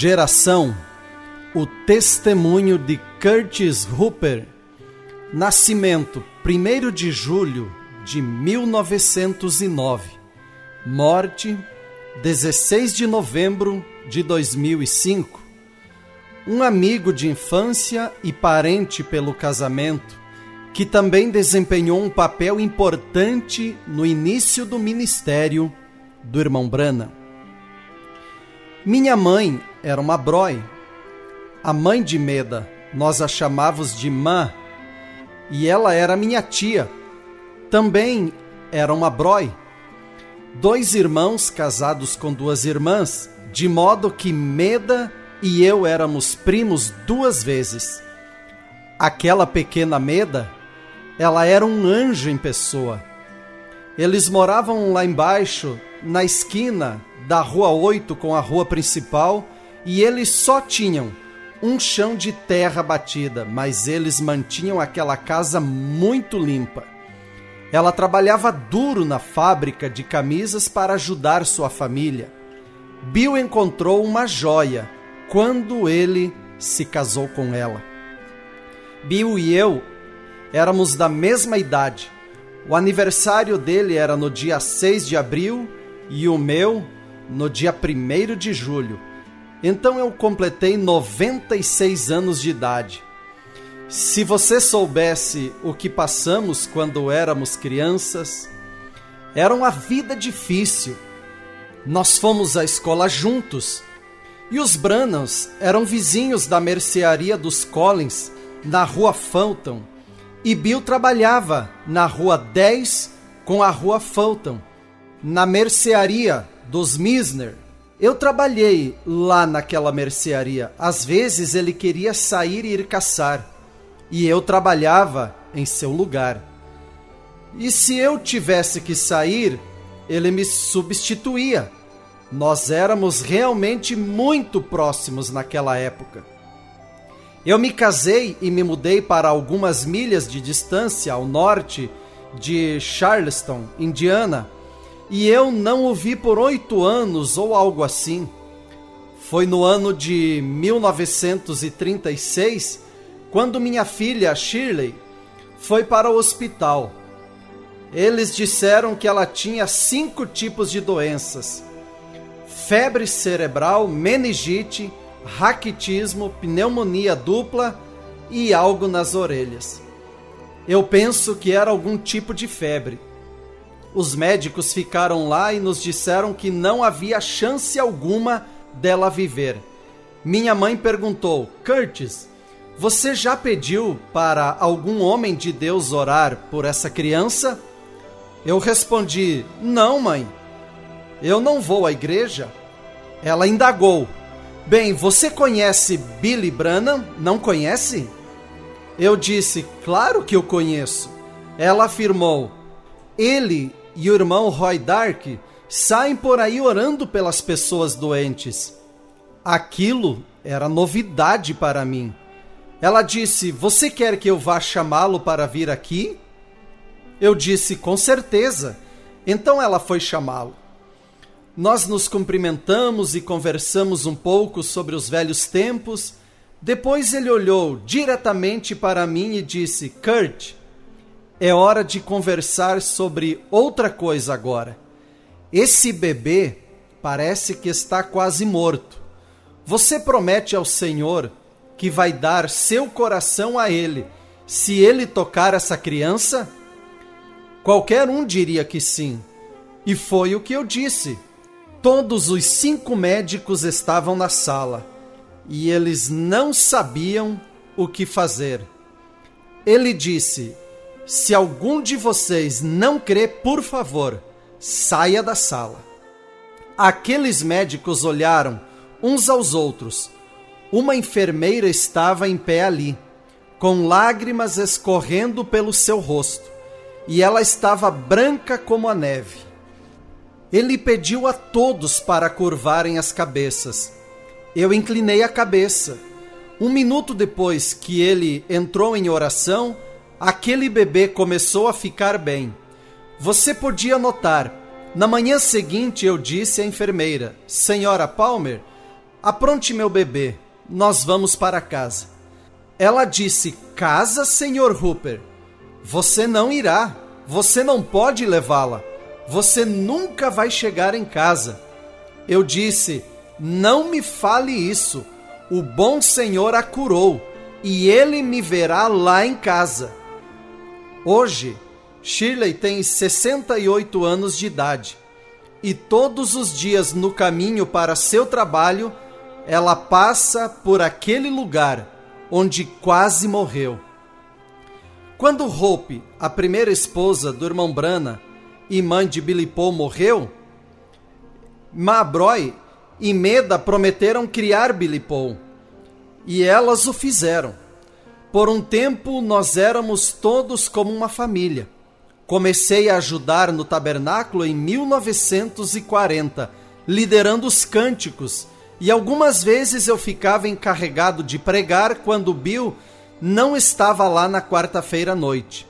Geração O Testemunho de Curtis Hooper Nascimento 1 de julho de 1909 Morte 16 de novembro de 2005 Um amigo de infância e parente pelo casamento que também desempenhou um papel importante no início do ministério do irmão Brana. Minha mãe era uma broi. A mãe de Meda, nós a chamávamos de Mã, e ela era minha tia. Também era uma broi. Dois irmãos casados com duas irmãs, de modo que Meda e eu éramos primos duas vezes. Aquela pequena Meda, ela era um anjo em pessoa. Eles moravam lá embaixo, na esquina da Rua 8 com a rua principal e eles só tinham um chão de terra batida, mas eles mantinham aquela casa muito limpa. Ela trabalhava duro na fábrica de camisas para ajudar sua família. Bill encontrou uma joia quando ele se casou com ela. Bill e eu éramos da mesma idade. O aniversário dele era no dia 6 de abril e o meu no dia 1 de julho. Então eu completei 96 anos de idade. Se você soubesse o que passamos quando éramos crianças, era uma vida difícil. Nós fomos à escola juntos e os Brannans eram vizinhos da mercearia dos Collins, na rua Fulton, e Bill trabalhava na rua 10 com a rua Fulton, na mercearia dos Misner. Eu trabalhei lá naquela mercearia. Às vezes ele queria sair e ir caçar, e eu trabalhava em seu lugar. E se eu tivesse que sair, ele me substituía. Nós éramos realmente muito próximos naquela época. Eu me casei e me mudei para algumas milhas de distância ao norte de Charleston, Indiana, e eu não o vi por oito anos ou algo assim. Foi no ano de 1936 quando minha filha Shirley foi para o hospital. Eles disseram que ela tinha cinco tipos de doenças: febre cerebral, meningite, raquitismo, pneumonia dupla e algo nas orelhas. Eu penso que era algum tipo de febre. Os médicos ficaram lá e nos disseram que não havia chance alguma dela viver. Minha mãe perguntou: Curtis, você já pediu para algum homem de Deus orar por essa criança? Eu respondi: Não, mãe. Eu não vou à igreja. Ela indagou: Bem, você conhece Billy Branham? Não conhece? Eu disse: Claro que eu conheço. Ela afirmou: Ele e o irmão Roy Dark saem por aí orando pelas pessoas doentes. Aquilo era novidade para mim. Ela disse: Você quer que eu vá chamá-lo para vir aqui? Eu disse: Com certeza. Então ela foi chamá-lo. Nós nos cumprimentamos e conversamos um pouco sobre os velhos tempos. Depois ele olhou diretamente para mim e disse: Kurt, é hora de conversar sobre outra coisa agora. Esse bebê parece que está quase morto. Você promete ao Senhor que vai dar seu coração a ele se ele tocar essa criança? Qualquer um diria que sim. E foi o que eu disse. Todos os cinco médicos estavam na sala e eles não sabiam o que fazer. Ele disse: se algum de vocês não crê, por favor, saia da sala. Aqueles médicos olharam uns aos outros. Uma enfermeira estava em pé ali, com lágrimas escorrendo pelo seu rosto, e ela estava branca como a neve. Ele pediu a todos para curvarem as cabeças. Eu inclinei a cabeça. Um minuto depois que ele entrou em oração, aquele bebê começou a ficar bem. Você podia notar. Na manhã seguinte eu disse à enfermeira: Senhora Palmer, Apronte meu bebê, nós vamos para casa. Ela disse: Casa, senhor Hooper? Você não irá. Você não pode levá-la. Você nunca vai chegar em casa. Eu disse: Não me fale isso. O bom Senhor a curou e ele me verá lá em casa. Hoje, Shirley tem 68 anos de idade e todos os dias no caminho para seu trabalho ela passa por aquele lugar onde quase morreu. Quando Hope, a primeira esposa do irmão Brana e mãe de Billy Paul, morreu, Mabroy e Meda prometeram criar Billy Paul, e elas o fizeram. Por um tempo nós éramos todos como uma família. Comecei a ajudar no tabernáculo em 1940, liderando os cânticos, e algumas vezes eu ficava encarregado de pregar quando Bill não estava lá na quarta-feira à noite.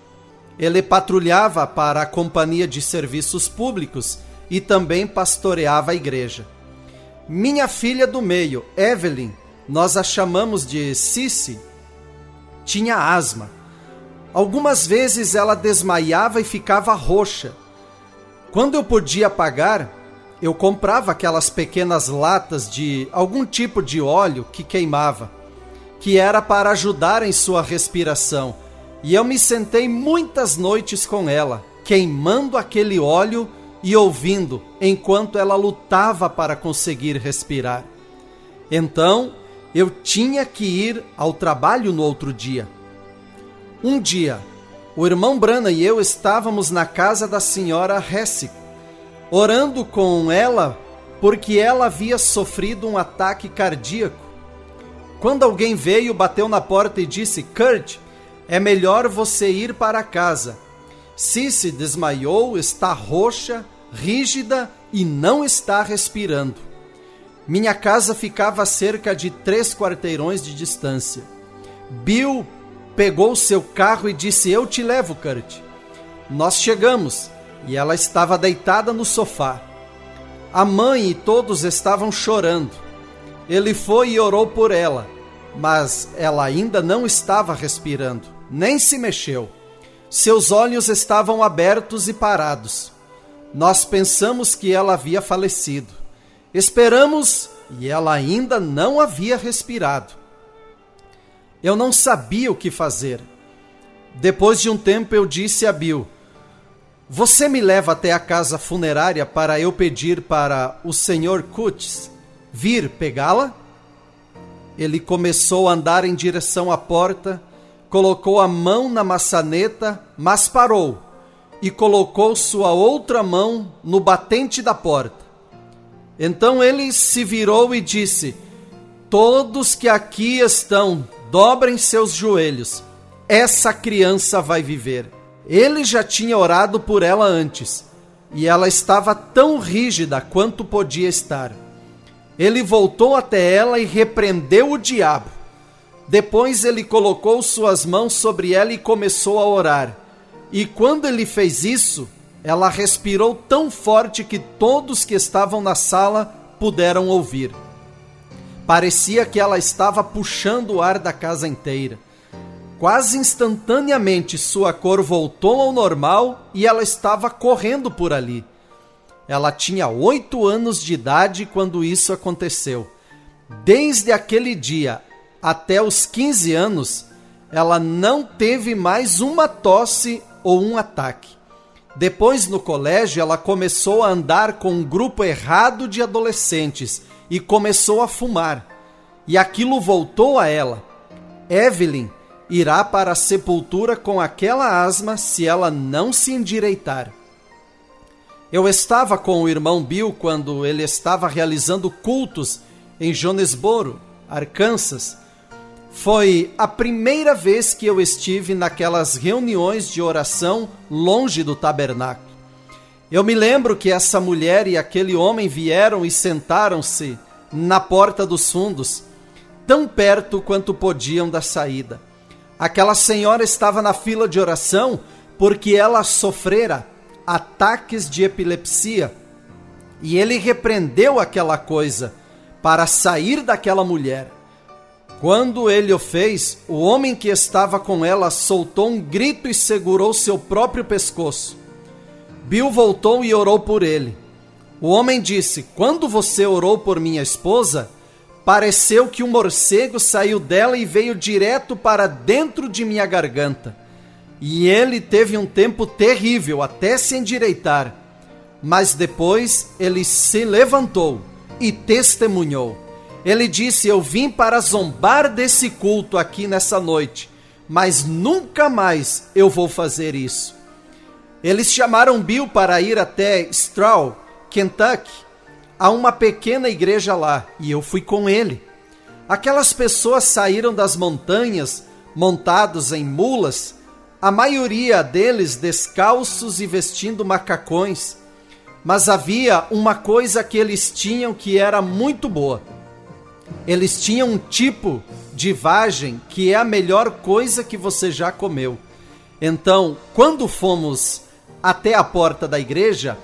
Ele patrulhava para a Companhia de Serviços Públicos e também pastoreava a igreja. Minha filha do meio, Evelyn, nós a chamamos de Cici, tinha asma. Algumas vezes ela desmaiava e ficava roxa. Quando eu podia pagar, eu comprava aquelas pequenas latas de algum tipo de óleo que queimava, que era para ajudar em sua respiração. E eu me sentei muitas noites com ela, queimando aquele óleo e ouvindo enquanto ela lutava para conseguir respirar. Então, eu tinha que ir ao trabalho no outro dia. Um dia, o irmão Brana e eu estávamos na casa da senhora Hesse, orando com ela porque ela havia sofrido um ataque cardíaco. Quando alguém veio, bateu na porta e disse: Kurt, é melhor você ir para casa Cici desmaiou, está roxa, rígida e não está respirando. Minha casa ficava a cerca de três quarteirões de distância. Bill pegou seu carro e disse: Eu te levo, Kurt. Nós chegamos e ela estava deitada no sofá. A mãe e todos estavam chorando. Ele foi e orou por ela, mas ela ainda não estava respirando, nem se mexeu. Seus olhos estavam abertos e parados. Nós pensamos que ela havia falecido. Esperamos e ela ainda não havia respirado. Eu não sabia o que fazer. Depois de um tempo eu disse a Bill: Você me leva até a casa funerária para eu pedir para o Sr. Kutz vir pegá-la? Ele começou a andar em direção à porta colocou a mão na maçaneta, mas parou e colocou sua outra mão no batente da porta. Então ele se virou e disse: Todos que aqui estão, dobrem seus joelhos. Essa criança vai viver. Ele já tinha orado por ela antes, e ela estava tão rígida quanto podia estar. Ele voltou até ela e repreendeu o diabo depois ele colocou suas mãos sobre ela e começou a orar. E quando ele fez isso, ela respirou tão forte que todos que estavam na sala puderam ouvir. Parecia que ela estava puxando o ar da casa inteira. Quase instantaneamente sua cor voltou ao normal e ela estava correndo por ali. Ela tinha oito anos de idade quando isso aconteceu. Desde aquele dia, até os 15 anos, ela não teve mais uma tosse ou um ataque. Depois, no colégio, ela começou a andar com um grupo errado de adolescentes e começou a fumar. E aquilo voltou a ela. Evelyn irá para a sepultura com aquela asma se ela não se endireitar. Eu estava com o irmão Bill quando ele estava realizando cultos em Jonesboro, Arkansas, foi a primeira vez que eu estive naquelas reuniões de oração longe do tabernáculo. Eu me lembro que essa mulher e aquele homem vieram e sentaram-se na porta dos fundos, tão perto quanto podiam da saída. Aquela senhora estava na fila de oração porque ela sofrera ataques de epilepsia e ele repreendeu aquela coisa para sair daquela mulher. Quando ele o fez, o homem que estava com ela soltou um grito e segurou seu próprio pescoço. Bill voltou e orou por ele. O homem disse: Quando você orou por minha esposa, pareceu que um morcego saiu dela e veio direto para dentro de minha garganta. E ele teve um tempo terrível até se endireitar. Mas depois ele se levantou e testemunhou. Ele disse: Eu vim para zombar desse culto aqui nessa noite, mas nunca mais eu vou fazer isso. Eles chamaram Bill para ir até Straw, Kentucky, a uma pequena igreja lá, e eu fui com ele. Aquelas pessoas saíram das montanhas montados em mulas, a maioria deles descalços e vestindo macacões. Mas havia uma coisa que eles tinham que era muito boa eles tinham um tipo de vagem que é a melhor coisa que você já comeu. Então, quando fomos até a porta da igreja,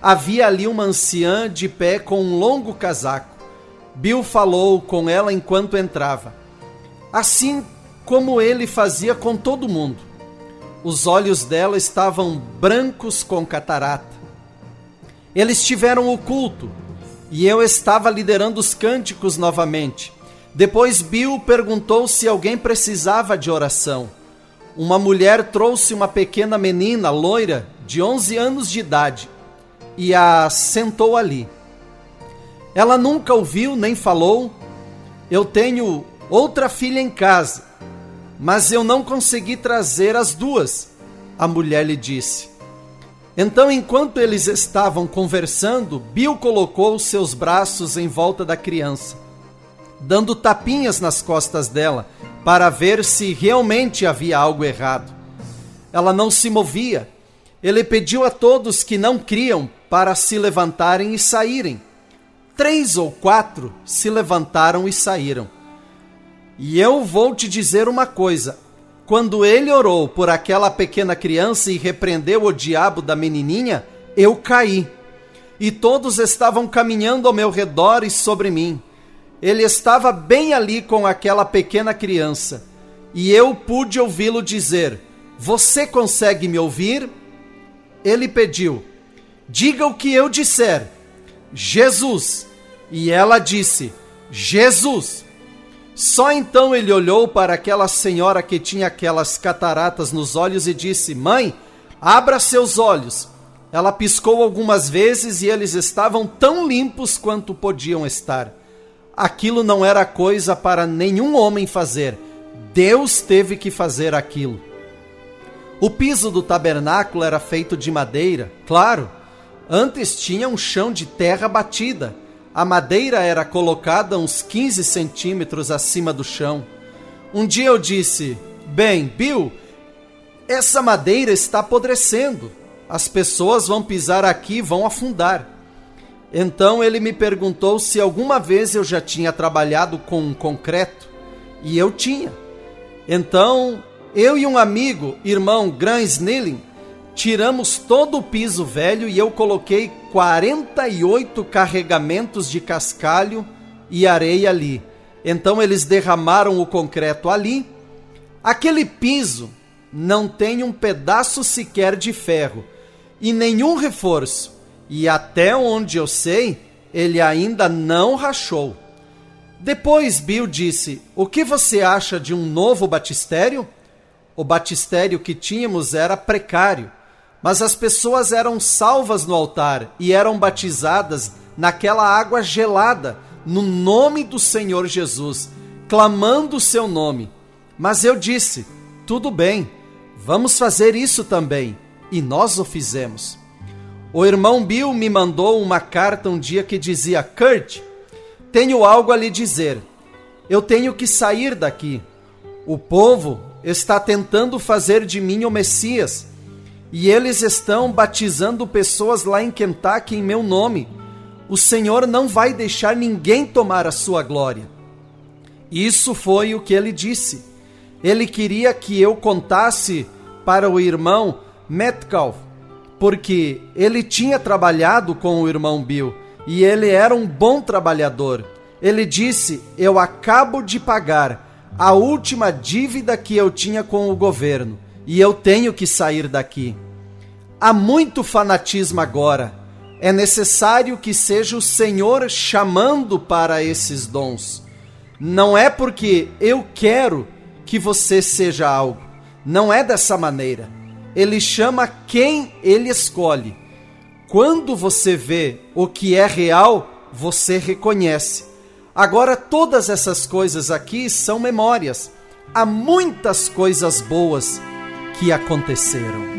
havia ali uma anciã de pé com um longo casaco. Bill falou com ela enquanto entrava. Assim como ele fazia com todo mundo. Os olhos dela estavam brancos com catarata. Eles tiveram o culto e eu estava liderando os cânticos novamente. Depois Bill perguntou se alguém precisava de oração. Uma mulher trouxe uma pequena menina loira de 11 anos de idade e a sentou ali. Ela nunca ouviu nem falou. Eu tenho outra filha em casa, mas eu não consegui trazer as duas, a mulher lhe disse. Então, enquanto eles estavam conversando, Bill colocou seus braços em volta da criança, dando tapinhas nas costas dela para ver se realmente havia algo errado. Ela não se movia. Ele pediu a todos que não criam para se levantarem e saírem. Três ou quatro se levantaram e saíram. E eu vou te dizer uma coisa: quando ele orou por aquela pequena criança e repreendeu o diabo da menininha, eu caí. E todos estavam caminhando ao meu redor e sobre mim. Ele estava bem ali com aquela pequena criança. E eu pude ouvi-lo dizer: Você consegue me ouvir? Ele pediu: Diga o que eu disser. Jesus. E ela disse: Jesus. Só então ele olhou para aquela senhora que tinha aquelas cataratas nos olhos e disse: Mãe, abra seus olhos. Ela piscou algumas vezes e eles estavam tão limpos quanto podiam estar. Aquilo não era coisa para nenhum homem fazer. Deus teve que fazer aquilo. O piso do tabernáculo era feito de madeira, claro. Antes tinha um chão de terra batida a madeira era colocada uns 15 centímetros acima do chão. Um dia eu disse: Bem, Bill, essa madeira está apodrecendo. As pessoas vão pisar aqui e vão afundar. Então ele me perguntou se alguma vez eu já tinha trabalhado com concreto. E eu tinha. Então, eu e um amigo, irmão Gran Snilling, tiramos todo o piso velho e eu coloquei 48 carregamentos de cascalho e areia ali. Então eles derramaram o concreto ali. Aquele piso não tem um pedaço sequer de ferro e nenhum reforço. E até onde eu sei, ele ainda não rachou. Depois Bill disse: O que você acha de um novo batistério? O batistério que tínhamos era precário mas as pessoas eram salvas no altar e eram batizadas naquela água gelada, no nome do Senhor Jesus, clamando o seu nome. Mas eu disse: tudo bem, vamos fazer isso também. E nós o fizemos. O irmão Bill me mandou uma carta um dia que dizia: Kurt, tenho algo a lhe dizer. Eu tenho que sair daqui. O povo está tentando fazer de mim o Messias e eles estão batizando pessoas lá em Kentucky em meu nome. O Senhor não vai deixar ninguém tomar a sua glória. Isso foi o que ele disse. Ele queria que eu contasse para o irmão Metcalf, porque ele tinha trabalhado com o irmão Bill e ele era um bom trabalhador. Ele disse: Eu acabo de pagar a última dívida que eu tinha com o governo e eu tenho que sair daqui. Há muito fanatismo agora. É necessário que seja o Senhor chamando para esses dons. Não é porque eu quero que você seja algo. Não é dessa maneira. Ele chama quem ele escolhe. Quando você vê o que é real, você reconhece. Agora, todas essas coisas aqui são memórias. Há muitas coisas boas que aconteceram.